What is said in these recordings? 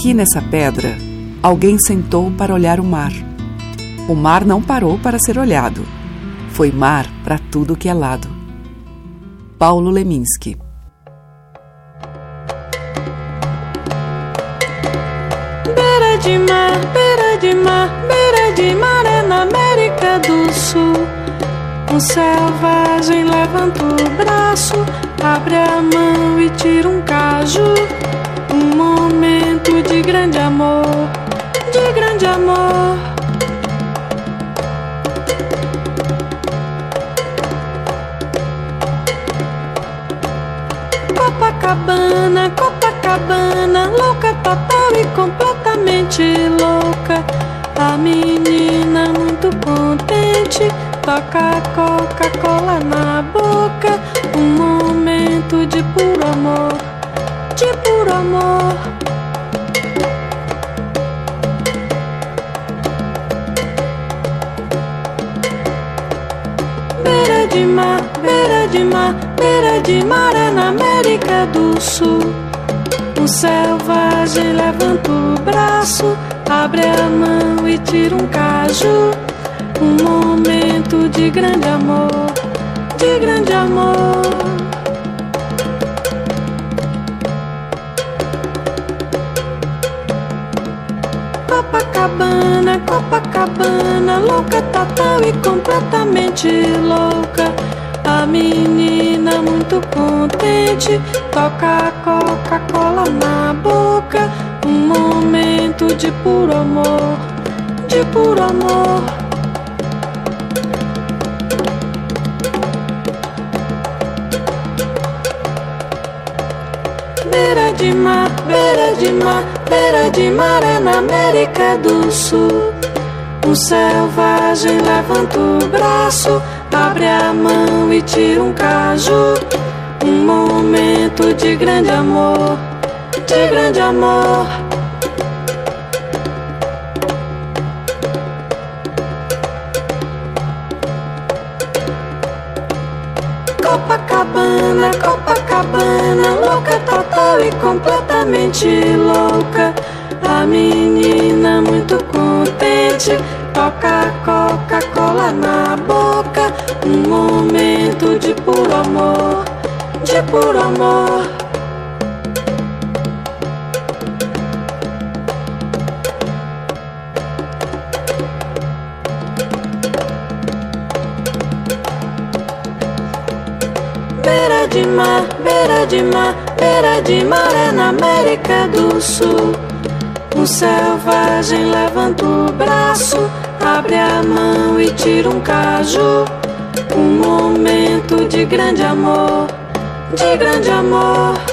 Aqui nessa pedra, alguém sentou para olhar o mar. O mar não parou para ser olhado. Foi mar para tudo que é lado. Paulo Leminski Beira de mar, beira de mar, beira de mar é na América do Sul. Um selvagem levanta o braço, abre a mão e tira um caju. Um momento de grande amor, de grande amor. Copacabana, Copacabana, louca total e completamente louca. A menina muito contente, toca Coca-Cola na boca. Um momento de puro amor, de puro amor. De mar, beira de mar é na América do Sul. O selvagem levanta o braço, abre a mão e tira um caju. Um momento de grande amor, de grande amor. Copacabana, Copacabana, louca total e completamente louca. A menina muito contente, toca Coca-Cola na boca. Um momento de puro amor, de puro amor. Beira de mar, beira de mar, beira de mar é na América do Sul. Um selvagem levanta o braço, abre a mão e tira um caju. Um momento de grande amor, de grande amor. Copacabana, Copacabana, louca total e completamente louca. A menina muito contente, toca Coca-Cola na boca. Um momento de puro amor, de puro amor. Beira de mar, beira de mar, beira de mar é na América do Sul. Um selvagem levanta o braço, abre a mão e tira um caju. Um momento de grande amor, de grande amor.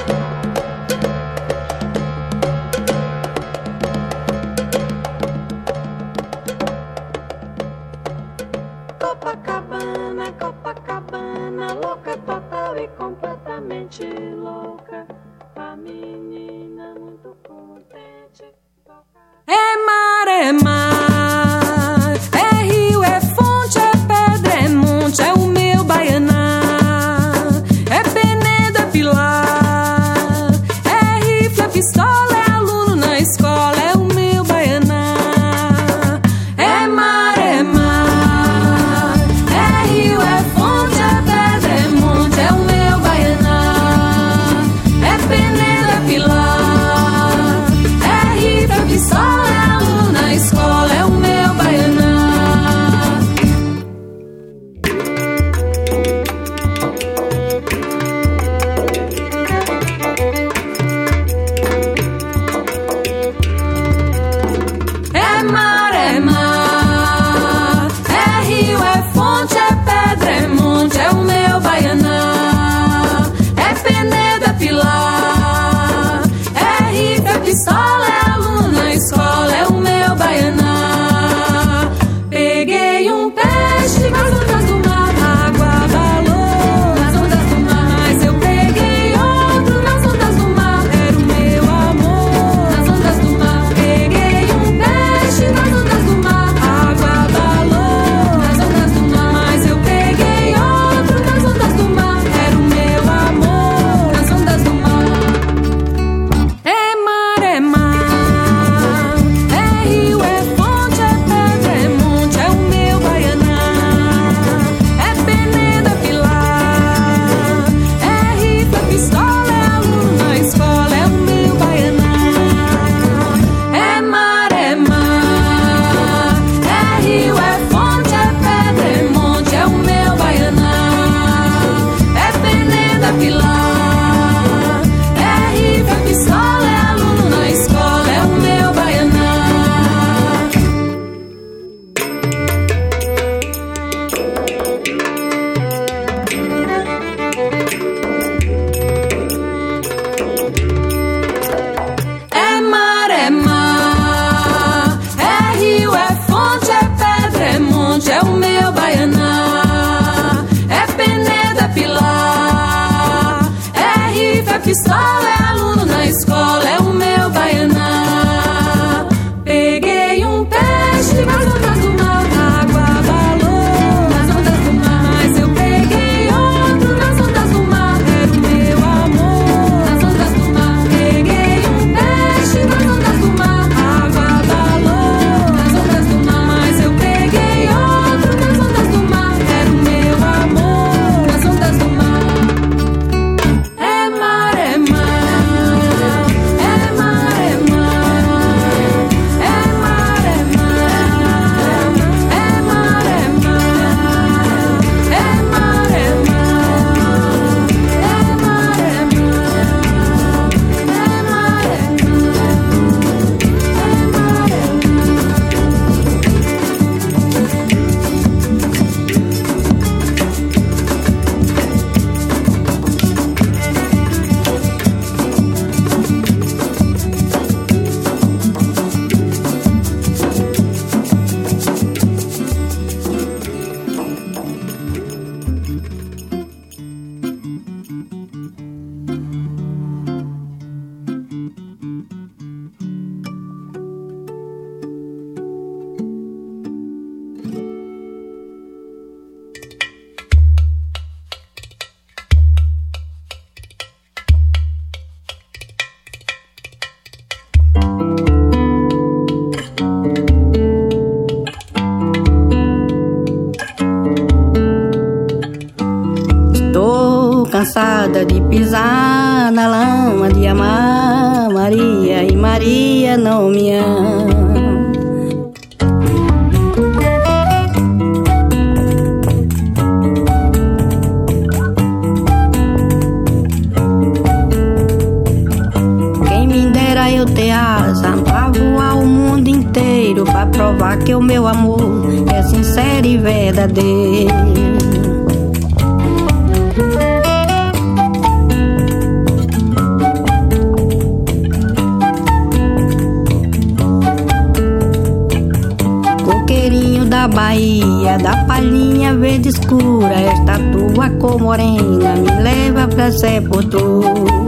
da Bahia, da palhinha verde escura, esta tua cor morena me leva pra sepultura.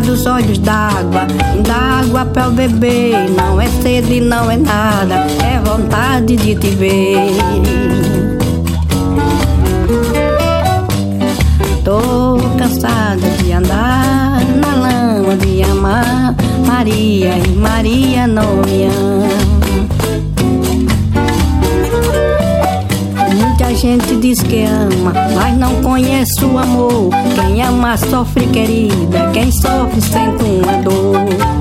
dos olhos d'água, d'água pra eu beber. Não é sede, não é nada, é vontade de te ver. Tô cansado de andar na lama de amar. Maria e Maria não me ama. Muita gente diz que ama, mas não conhece o amor. Quem ama sofre querida, quem sofre sente uma dor.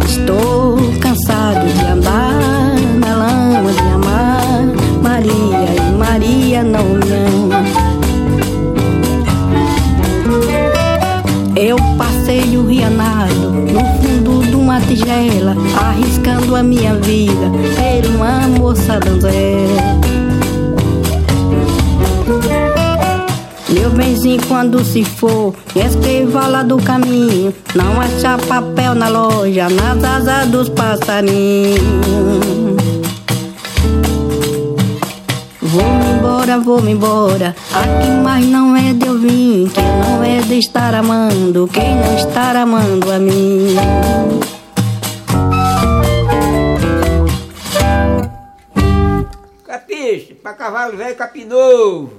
Estou cansado de andar na lama de amar. Maria e Maria não me ama. É arriscando a minha vida, ter uma moça donzela. Meu benzinho, quando se for, escreva lá do caminho. Não acha papel na loja, nas asas dos passarinhos. Vou-me embora, vou-me embora. Aqui mais não é de eu vir. Quem não é de estar amando, quem não estar amando a mim. Cavalo velho capinou.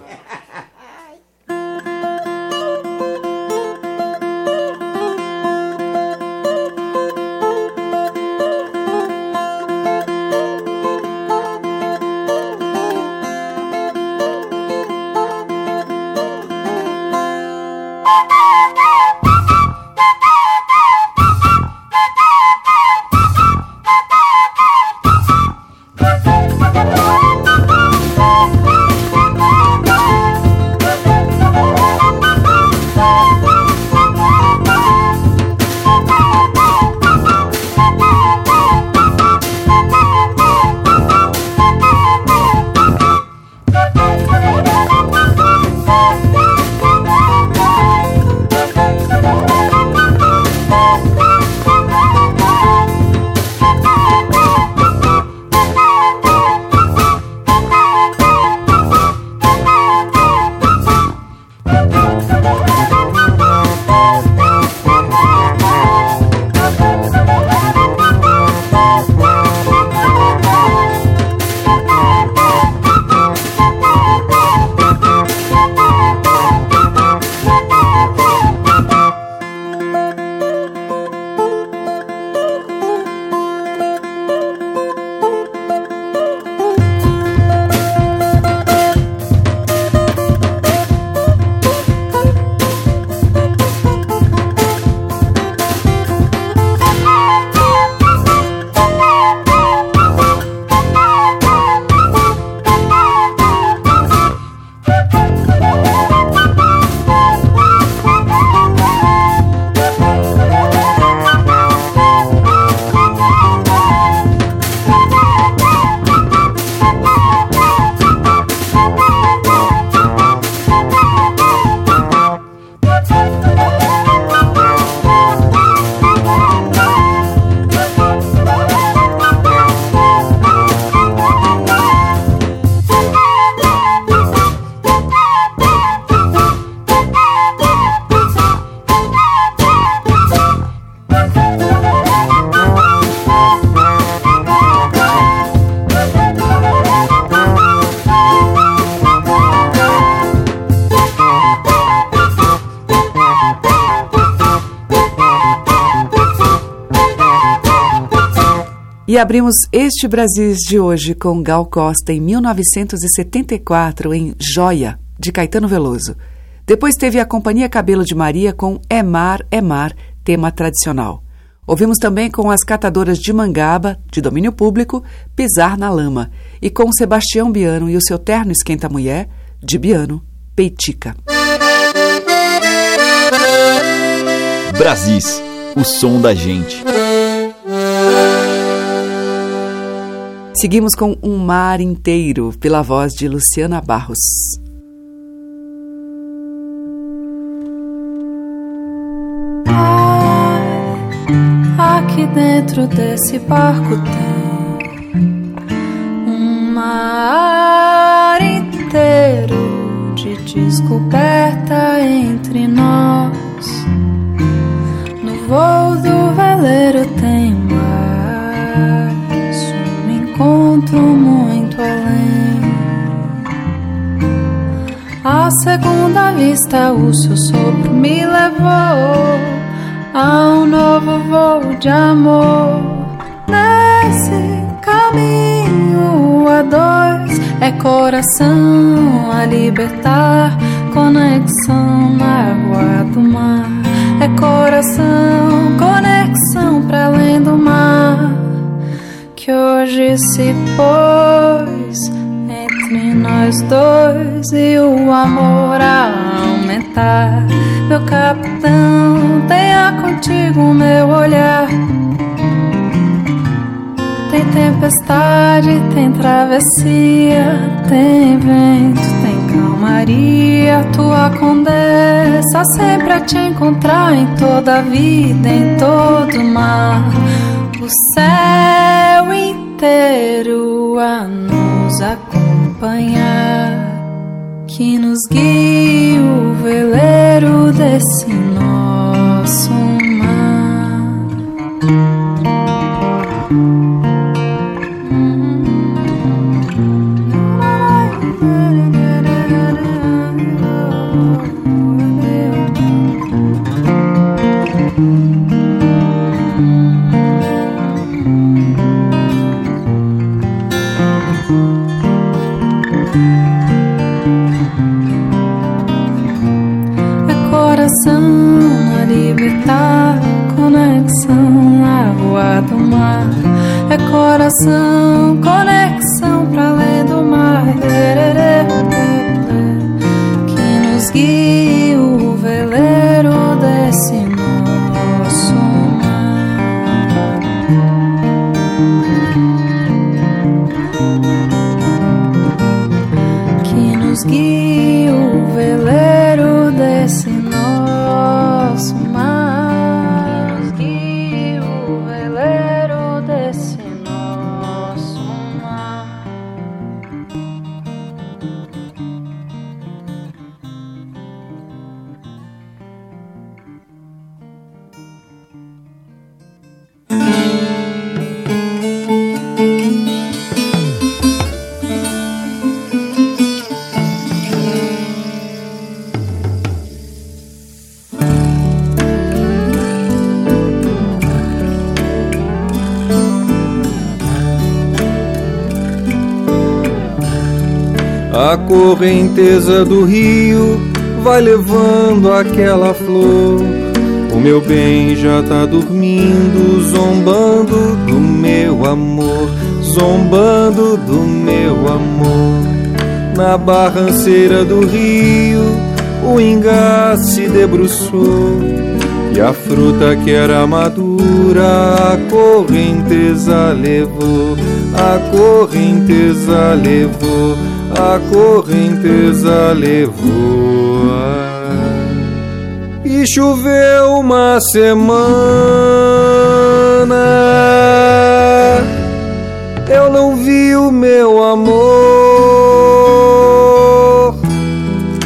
Abrimos este Brasil de hoje com Gal Costa em 1974 em Joia, de Caetano Veloso. Depois teve a Companhia Cabelo de Maria com É Mar, É Mar, tema tradicional. Ouvimos também com as catadoras de Mangaba, de domínio público, Pisar na Lama, e com Sebastião Biano e o seu terno Esquenta Mulher, de Biano, Peitica. Brasis, o som da gente. Seguimos com Um Mar Inteiro, pela voz de Luciana Barros. aqui dentro desse barco tem um mar inteiro de descoberta entre nós. No voo do encontro muito além. A segunda vista, o seu sopro me levou a um novo voo de amor. Nesse caminho a dois é coração a libertar, conexão na água do mar. É coração, conexão para além do mar que hoje se pôs entre nós dois e o amor a aumentar. Meu capitão, tenha contigo meu olhar. Tem tempestade, tem travessia, tem vento, tem calmaria. Tua condessa sempre a te encontrar em toda vida, em todo mar. Céu inteiro a nos acompanhar, que nos guie o veleiro desse nosso mar. Coração, correnteza do rio vai levando aquela flor. O meu bem já tá dormindo, zombando do meu amor, zombando do meu amor. Na barranceira do rio, o ingá se debruçou. E a fruta que era madura, a correnteza levou, a correnteza levou, a correnteza levou. E choveu uma semana, eu não vi o meu amor.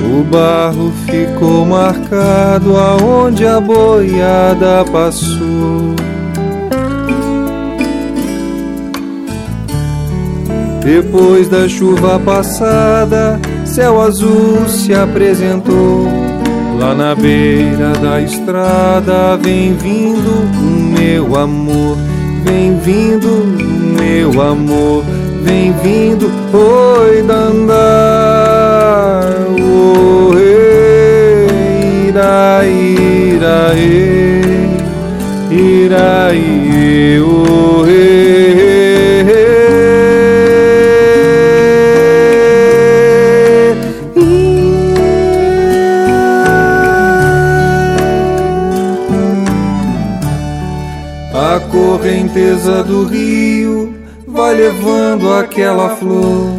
O barro ficou marcado aonde a boiada passou. Depois da chuva passada, céu azul se apresentou. Lá na beira da estrada, vem vindo meu amor, vem vindo meu amor, vem vindo, oi dandar, oi, ira, ira, ira, ira, A correnteza do rio vai levando aquela flor.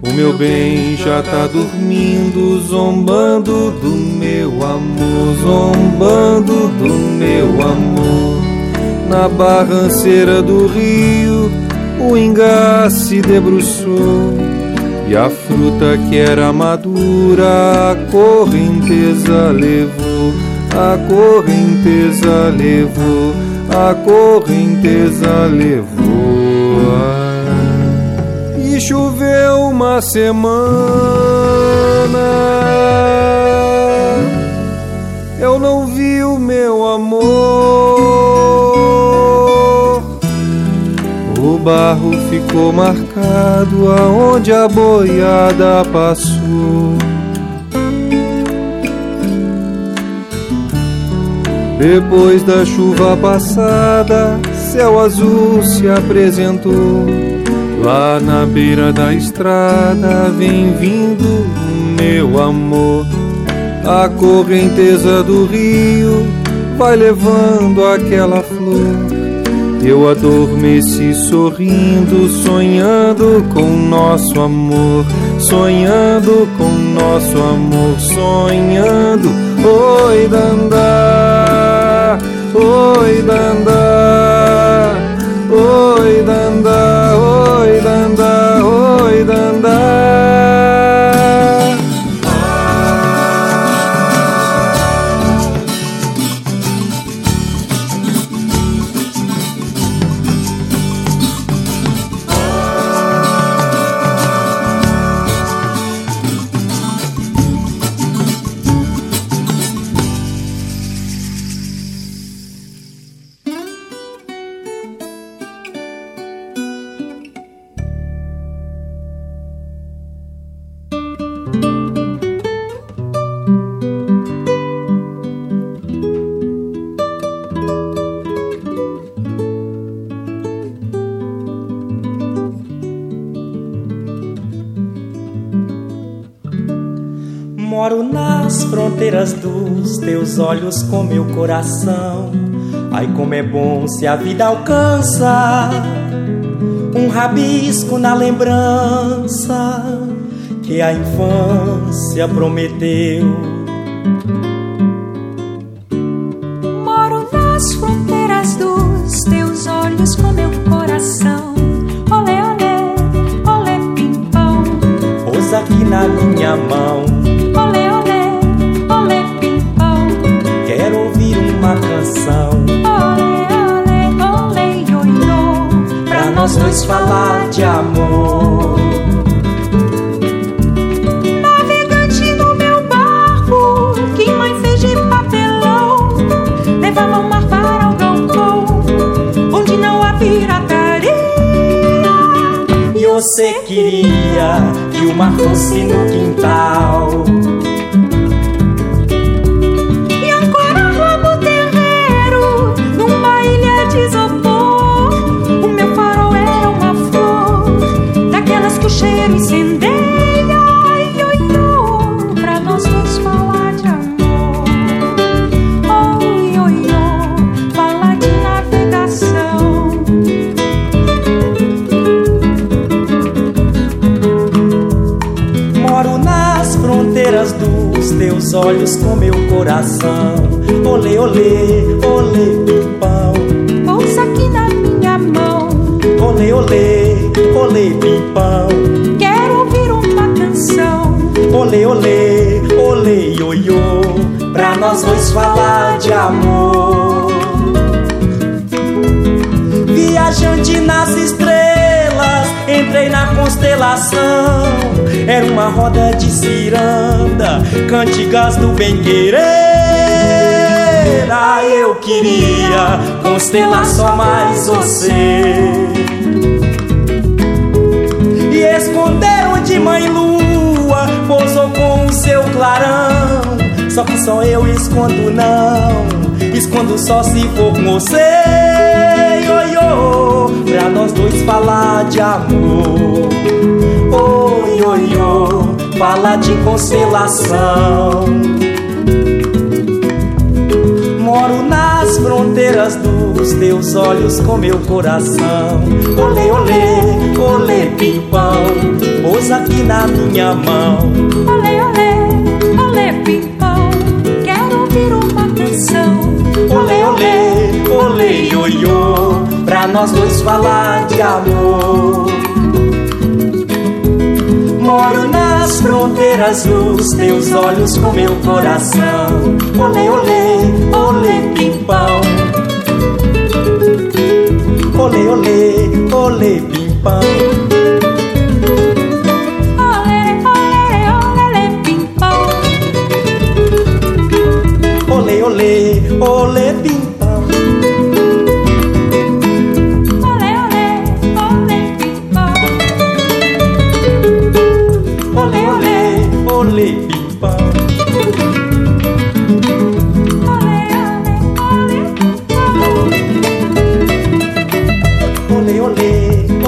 O meu bem já tá dormindo, zombando do meu amor, zombando do meu amor. Na barranceira do rio, o ingá se debruçou. E a fruta que era madura, a correnteza levou, a correnteza levou, a correnteza levou. E choveu uma semana, eu não vi o meu amor. O barro ficou marcado aonde a boiada passou. Depois da chuva passada, céu azul se apresentou. Lá na beira da estrada vem vindo meu amor. A correnteza do rio vai levando aquela flor. Eu adormeci sorrindo, sonhando com nosso amor, sonhando com nosso amor, sonhando. Oi, Dandá, oi, Dandá, oi, Dandá, com meu coração. Ai, como é bom se a vida alcança um rabisco na lembrança que a infância prometeu. Moro nas fronteiras dos teus olhos com meu coração. Olé, olé, olé, pimpão. Pousa aqui na minha mão nós dois falar de amor. Navegante no meu barco, que mãe fez de papelão, levava o mar para o galpão, onde não há pirataria. E você queria que o mar fosse no quintal. Olhos com meu coração. Olê, olê, olê, pimpão. Ouça aqui na minha mão. Olê, olê, olê, pimpão olê, olê, olê, ioiô, pra nós dois falar de amor. Viajante nas estrelas, entrei na constelação. Era uma roda de ciranda, cantigas do bem-querer. Ah, eu queria constelar só mais você. E esconderam de mãe lua pousou com o seu clarão. Só que só eu escondo não, escondo só se for com você. Oi, oi, nós dois falar de amor. Oi, oi, oi, falar de constelação. Moro nas fronteiras dos teus olhos com meu coração. Olê, olê, olê, pimpão, pousa aqui na minha mão. Olê, olê, olê, pimpão, quero ouvir uma canção. Olê, olê, olê, ioiô, pra nós dois falar de amor. Moro nas fronteiras dos teus olhos com meu coração. Olê, olê, olê, pimpão. Olê, olê, olê, pimpão. Olê, olê, olê,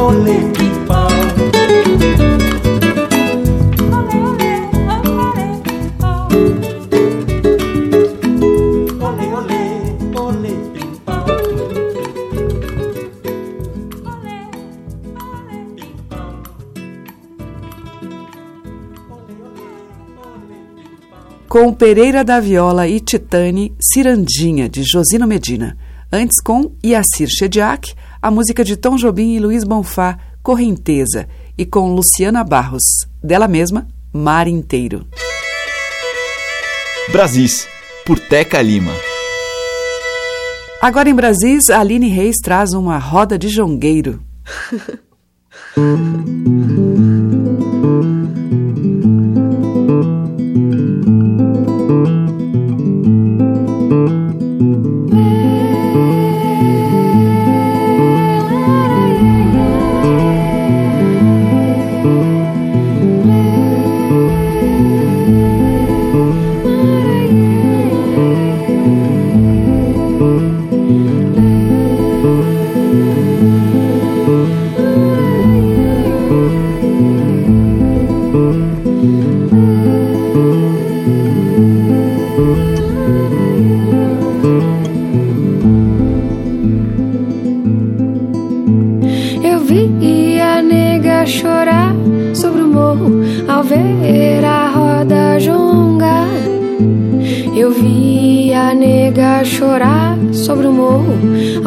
olê, pipau. Com Pereira da Viola e Titane, Cirandinha, de Josino Medina. Antes com Iacir Chediak, a música de Tom Jobim e Luiz Bonfá, Correnteza. E com Luciana Barros, dela mesma, Mar Inteiro. Brasis, por Teca Lima. Agora em Brasis, a Aline Reis traz uma roda de jongueiro.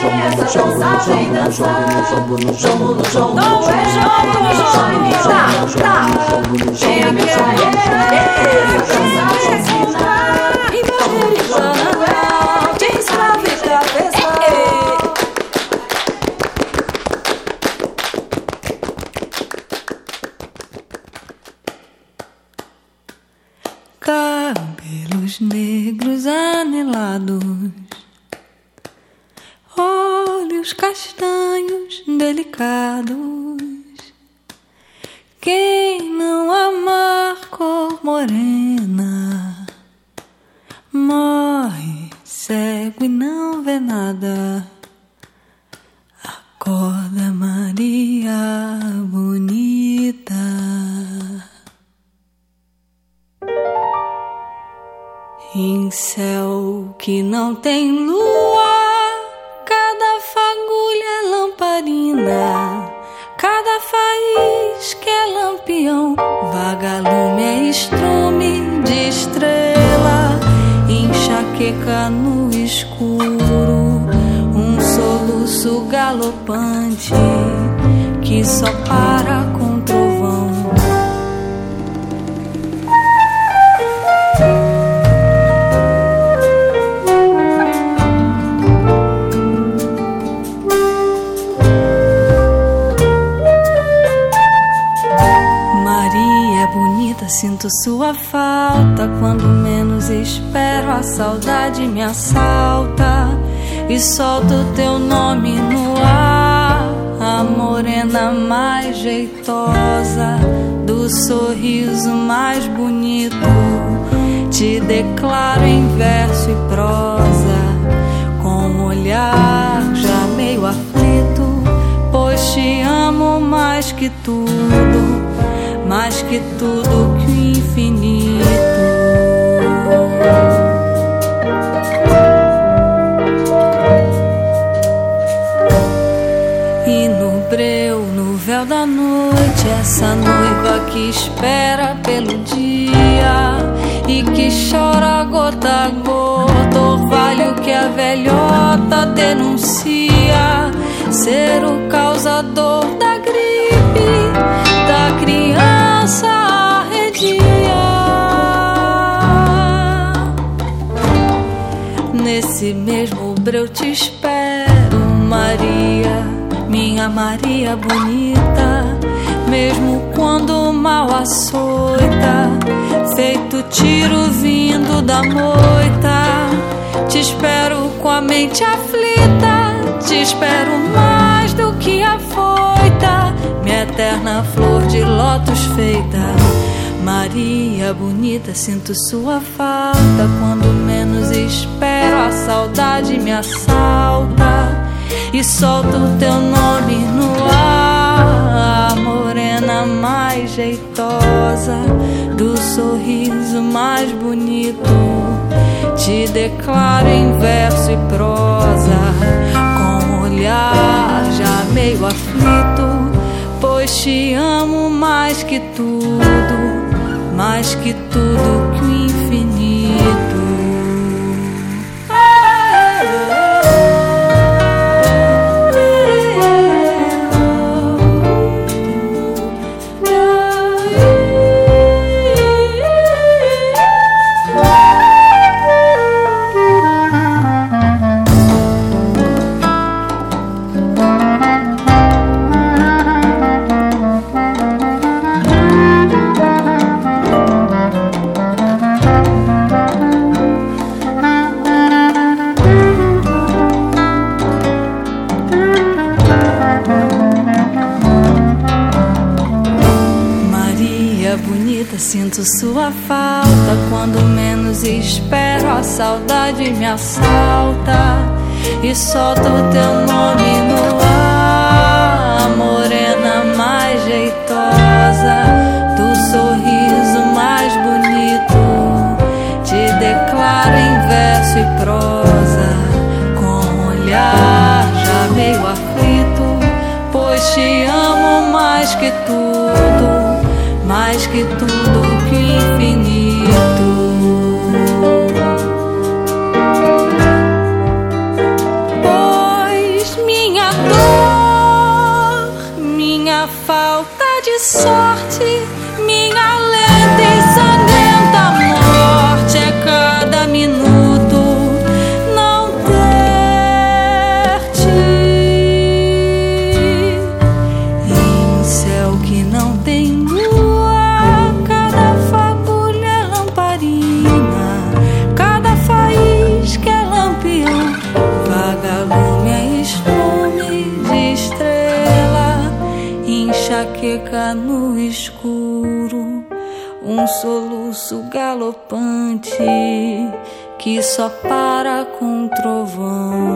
Quem é essa dançagem dançar? Jogo no jogo, não é jogo no jogo, tá, tá. Quem é que é negros anelados. Amo mais que tudo mais que tudo que o infinito. E no breu, no véu da noite, essa noiva que espera pelo dia e que chora gota a gota, orvalho que a velhota denuncia ser o causador da criança arredia. Nesse mesmo breu te espero, Maria, minha Maria bonita. Mesmo quando mal açoita, feito tiro vindo da moita, te espero com a mente aflita, te espero mais do que a eterna flor de lótus feita. Maria bonita, sinto sua falta. Quando menos espero, a saudade me assalta e solto teu nome no ar. A morena mais jeitosa, do sorriso mais bonito, te declaro em verso e prosa, com um olhar já meio aflito te amo mais que tudo, mais que tudo fica no escuro um soluço galopante que só para com trovão.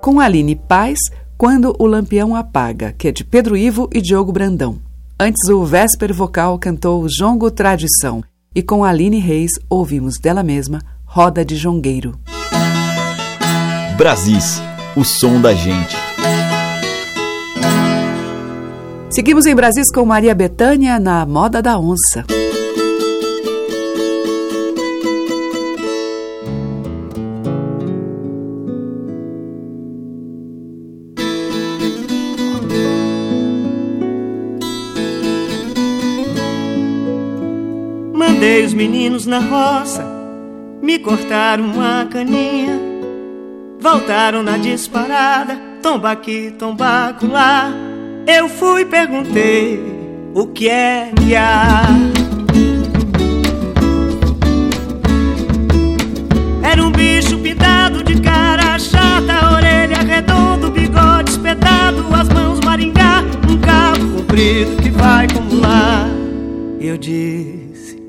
Com Aline Paz, Quando o Lampião Apaga, que é de Pedro Ivo e Diogo Brandão. Antes, o Vésper Vocal cantou Jongo Tradição. E com Aline Reis, ouvimos dela mesma Roda de Jongueiro. Brasis, o som da gente. Seguimos em Brasis com Maria Bethânia na Moda da Onça. Mandei os meninos na roça me cortaram uma caninha, voltaram na disparada, tomba aqui, tomba lá. Eu fui e perguntei o que é que há. Era um bicho pintado de cara chata, orelha redonda, bigode espetado, as mãos maringá, um cabo comprido que vai como lá. Eu disse,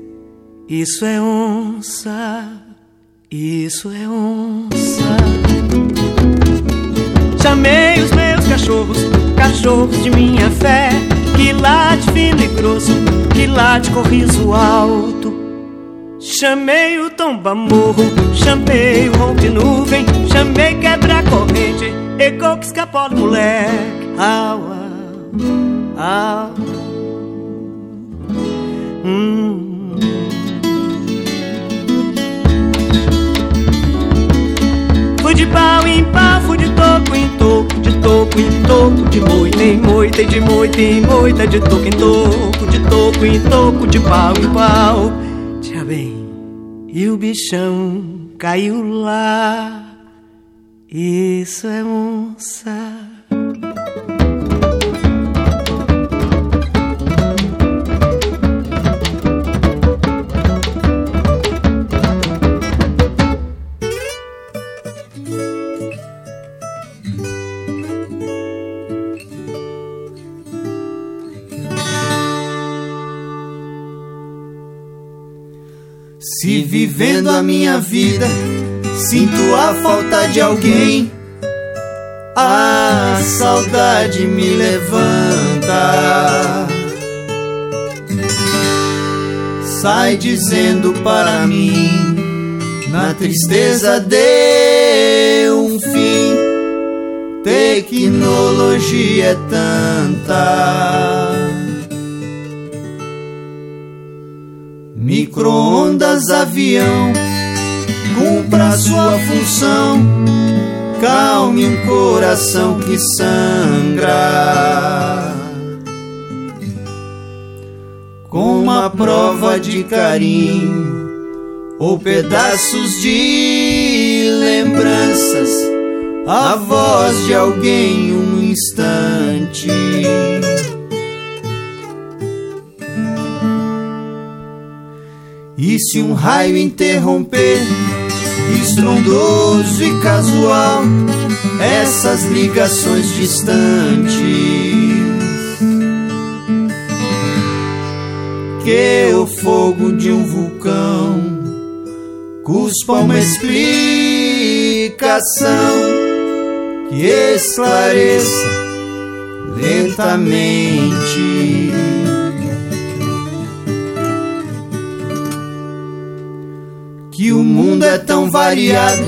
isso é onça, isso é onça. Chamei os meus cachorros, cachorros de minha fé, que late fino e grosso, que late com riso alto. Chamei o tomba morro, chamei o rompe nuvem, chamei quebra corrente, ecou que escapole moleque. Au, au, au. Toco em toco, de toco em toco, de moita em moita, e de moita em moita, de toco em toco, de toco em toco, de pau em pau. Tia bem, e o bichão caiu lá. Isso é onça. Se vivendo a minha vida sinto a falta de alguém, a saudade me levanta. Sai dizendo para mim, na tristeza deu um fim. Tecnologia é tanta. Micro-ondas, avião, cumpra sua função. Calme um coração que sangra. Com uma prova de carinho ou pedaços de lembranças, a voz de alguém um instante. E se um raio interromper, estrondoso e casual, essas ligações distantes, que o fogo de um vulcão cuspa uma explicação que esclareça lentamente. Mundo é tão variado,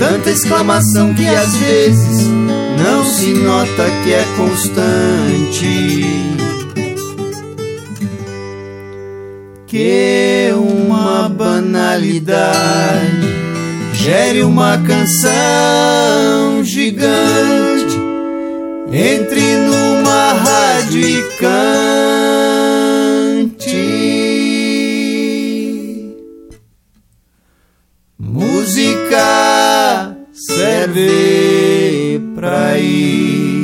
tanta exclamação que às vezes não se nota que é constante. Que uma banalidade gere uma canção gigante, entre numa rádio e cante. Música serve pra ir.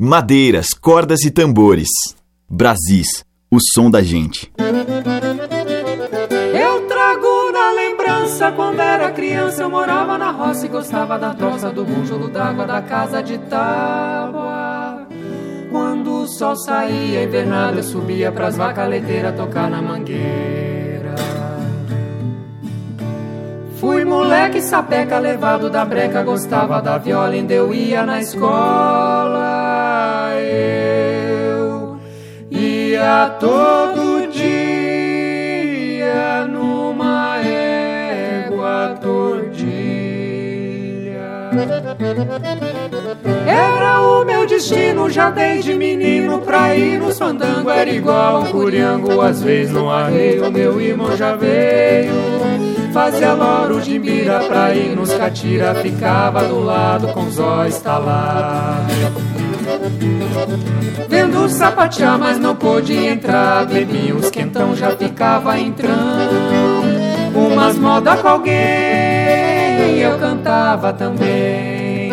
Madeiras, cordas e tambores. Brasis, o som da gente. Lembrança quando era criança eu morava na roça e gostava da tosa do bújolo d'água da casa de tábua. Quando o sol saía invernado eu subia pras vacas leiteiras tocar na mangueira. Fui moleque sapeca levado da breca, gostava da viola, ainda eu ia na escola. Eu ia todo Era o meu destino já desde menino pra ir nos fandango era igual um curiango às vezes no arreio meu irmão já veio. Fazia loro de mira pra ir nos catira ficava do lado com os olhos talados. Vendo sapatear, mas não pôde entrar Bebi uns quentão, já ficava entrando. Umas moda com alguém Eu cantava também.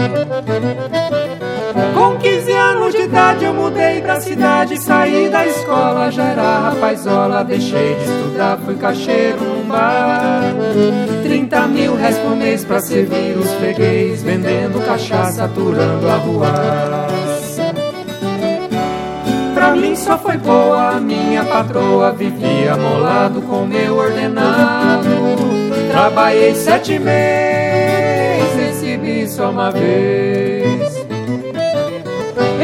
Com 15 anos de idade eu mudei pra cidade Saí da escola, já era rapazola Deixei de estudar, fui caixeiro num bar. 30 mil reais por mês pra servir os freguês Vendendo cachaça, aturando a rua Pra mim só foi boa, minha patroa Vivia molado com meu ordenado. Trabalhei sete meses, só uma vez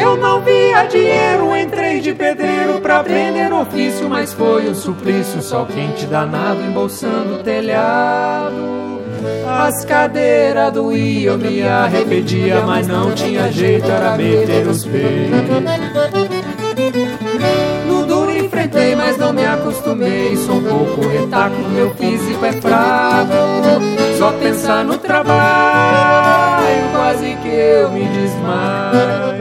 eu não via dinheiro, entrei de pedreiro pra aprender ofício, mas foi o suplício, sol quente danado, embolsando o telhado. As cadeiras doíam, me arrependia, mas não tinha jeito, era meter os peitos. No duro enfrentei, mas não me acostumei, sou um pouco retaco, meu físico é fraco. Só pensar no trabalho, que eu me desmaio.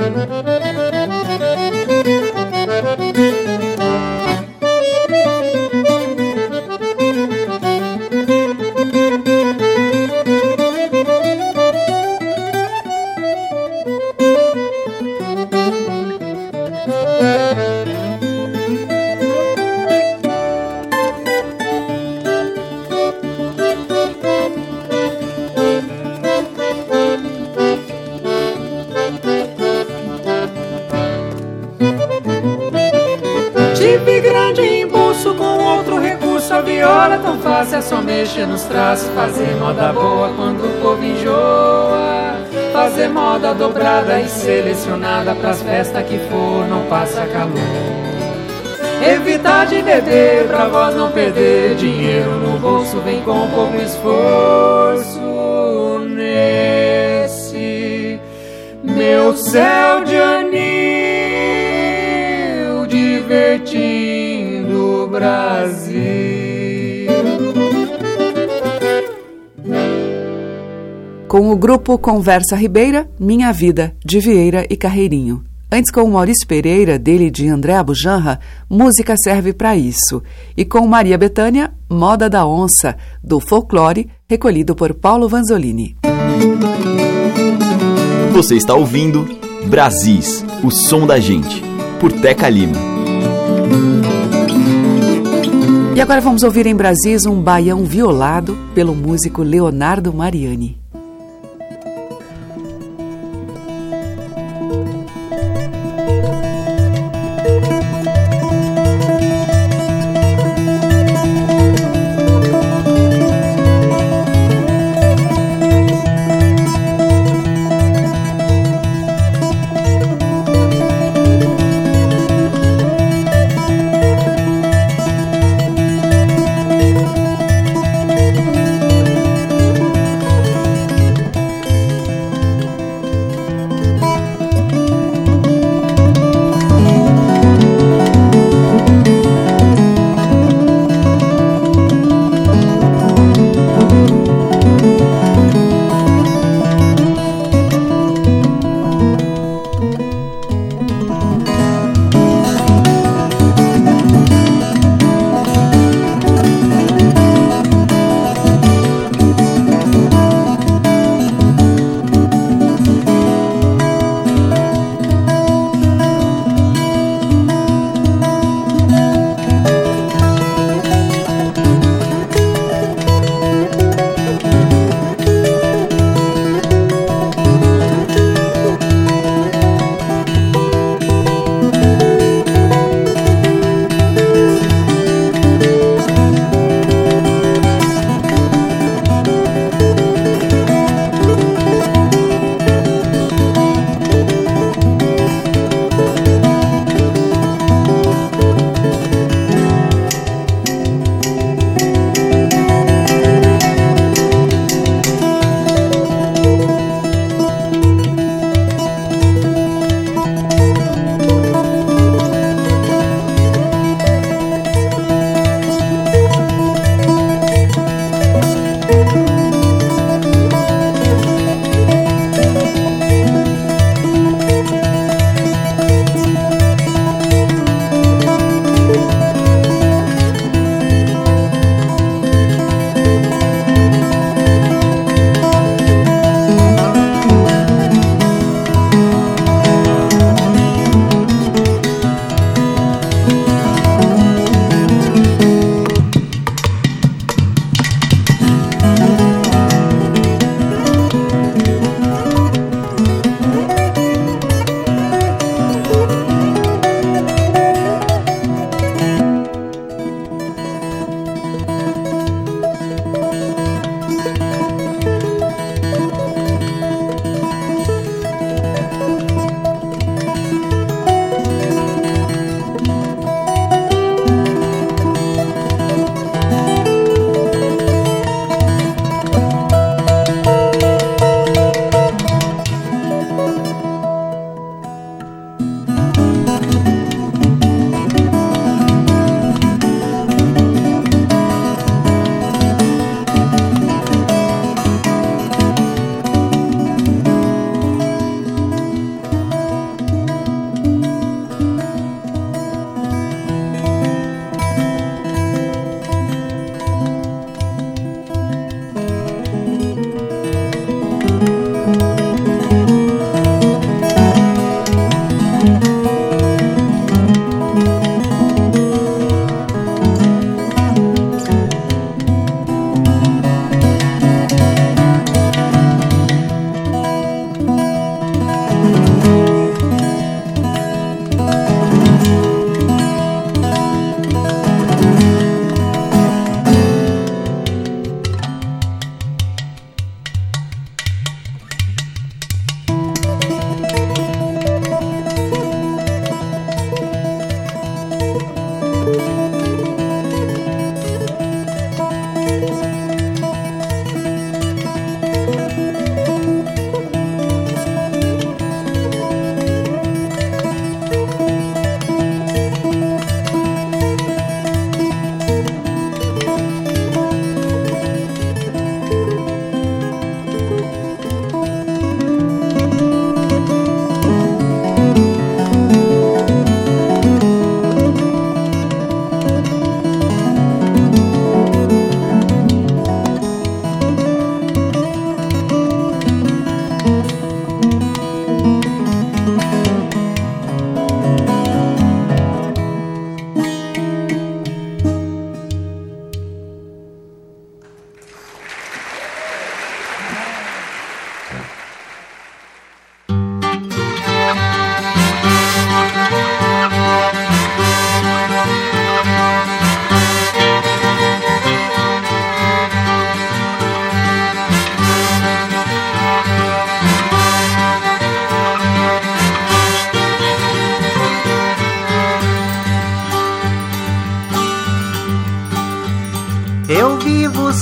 Vem com pouco esforço nesse meu céu de anil divertindo o Brasil. Com o grupo Conversa Ribeira, Minha Vida, de Vieira e Carreirinho. Antes com o Maurício Pereira, dele e de André Abujanra, Música Serve para Isso. E com Maria Bethânia, Moda da Onça, do folclore, recolhido por Paulo Vanzolini. Você está ouvindo Brasis, o som da gente, por Teca Lima. E agora vamos ouvir em Brasis um baião violado pelo músico Leonardo Mariani.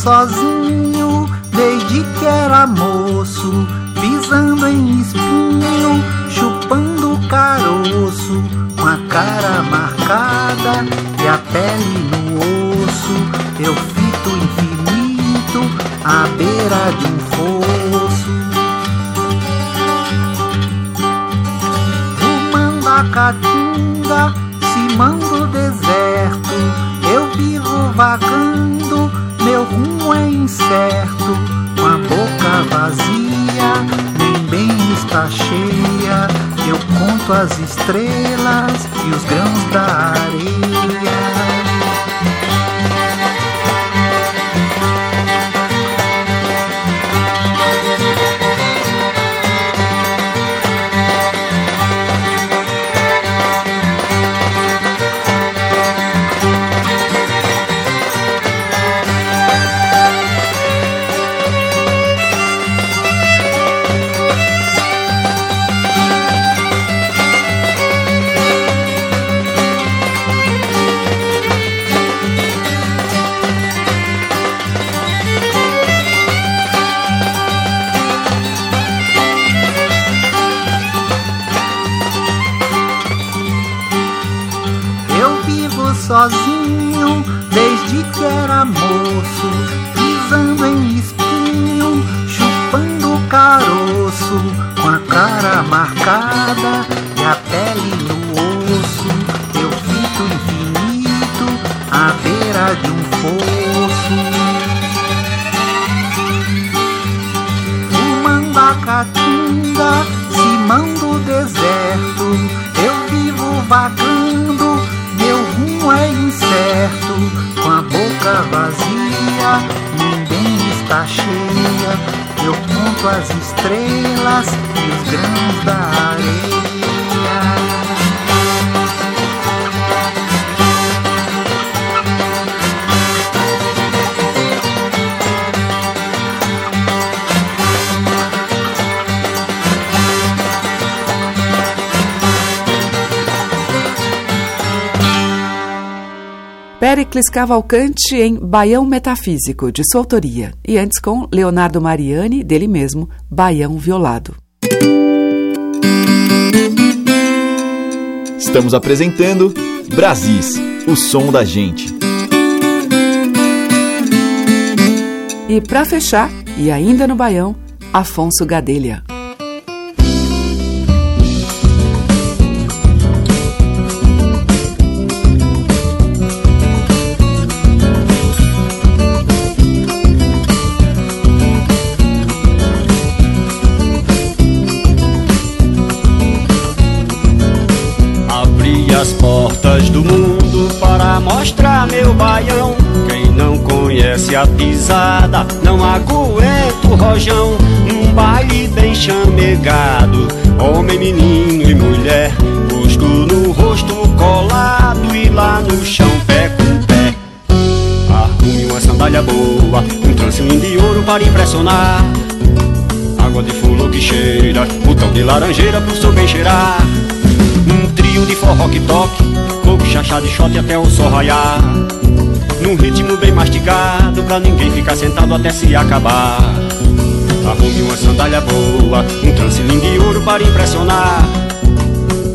Sozinho desde que era moço, pisando em espinho, chupando caroço, com a cara marcada e a pele no osso. Eu fito infinito à beira de um fosso. Fumando a caatinga, rumo é incerto, com a boca vazia, nem bem está cheia. Eu conto as estrelas e os grãos da areia. Vazia, ninguém está cheia. Eu conto as estrelas e os grãos da areia. Péricles Cavalcante em Baião Metafísico, de sua autoria, e antes com Leonardo Mariani, dele mesmo, Baião Violado. Estamos apresentando Brasis, o som da gente. E para fechar, e ainda no Baião, Afonso Gadelha. Portas do mundo para mostrar meu baião. Quem não conhece a pisada, não aguenta o rojão. Um baile bem chamegado, homem, menino e mulher. Rosto no rosto colado e lá no chão, pé com pé. Arrume uma sandália boa, um trancinho de ouro para impressionar. Água de fulô que cheira, botão de laranjeira pro seu bem cheirar. Um trio de forró que toque, chachá de shot até o sol raiar. Num ritmo bem mastigado, pra ninguém ficar sentado até se acabar. Arrume uma sandália boa, um transilim de ouro para impressionar.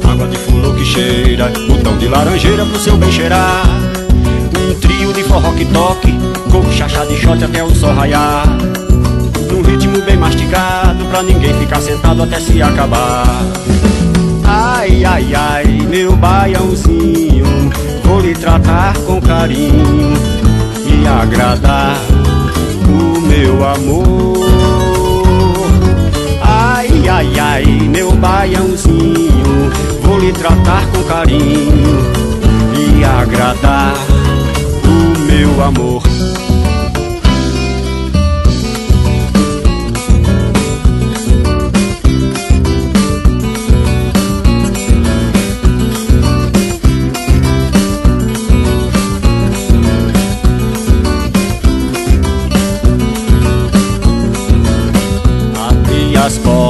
Água de fulô que cheira, botão de laranjeira pro seu bem cheirar. Um trio de forró que toque, coco, chachá de shot até o sol raiar. Num ritmo bem mastigado, pra ninguém ficar sentado até se acabar. Ai, ai, ai, meu baiãozinho, lhe tratar com carinho e agradar o meu amor. Ai, ai, ai, meu baiãozinho, vou lhe tratar com carinho e agradar o meu amor.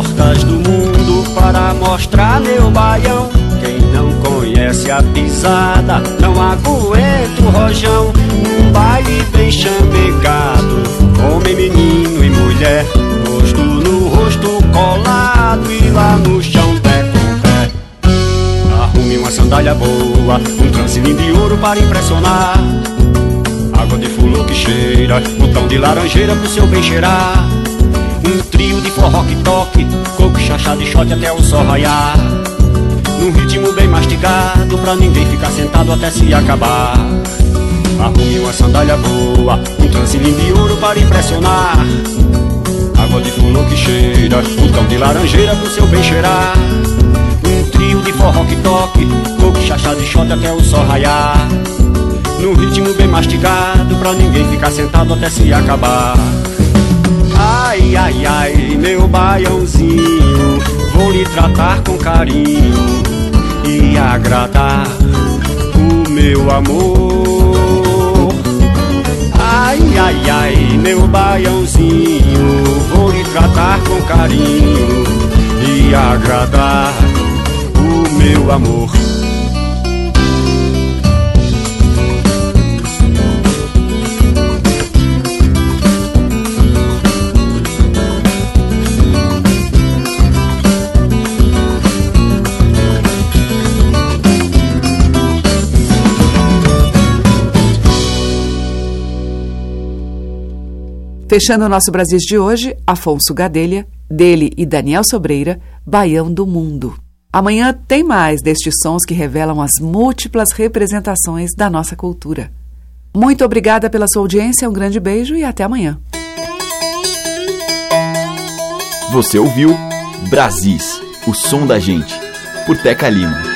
Portas do mundo para mostrar meu baião. Quem não conhece a pisada, não aguenta o rojão. Um baile bem chamegado, homem, menino e mulher. Rosto no rosto colado e lá no chão, pé com pé. Arrume uma sandália boa, um transilinho de ouro para impressionar. Água de fulô que cheira, botão de laranjeira pro seu bem cheirar. Um forró que toque, coco, chachá de shot até o sol raiar. Num ritmo bem mastigado, pra ninguém ficar sentado até se acabar. Arrume uma sandália boa, um transilinho de ouro para impressionar. Água de fulô que cheira, botão de laranjeira pro seu bem cheirar. Um trio de forró que toque, coco, chachá de shot até o sol raiar. Num ritmo bem mastigado, pra ninguém ficar sentado até se acabar. Ai, ai, ai, meu baiãozinho, vou lhe tratar com carinho e agradar o meu amor. Ai, ai, ai, meu baiãozinho, vou lhe tratar com carinho e agradar o meu amor. Fechando o nosso Brasil de hoje, Afonso Gadelha, dele e Daniel Sobreira, Baião do Mundo. Amanhã tem mais destes sons que revelam as múltiplas representações da nossa cultura. Muito obrigada pela sua audiência, um grande beijo e até amanhã. Você ouviu Brasis, o som da gente, por Teca Lima.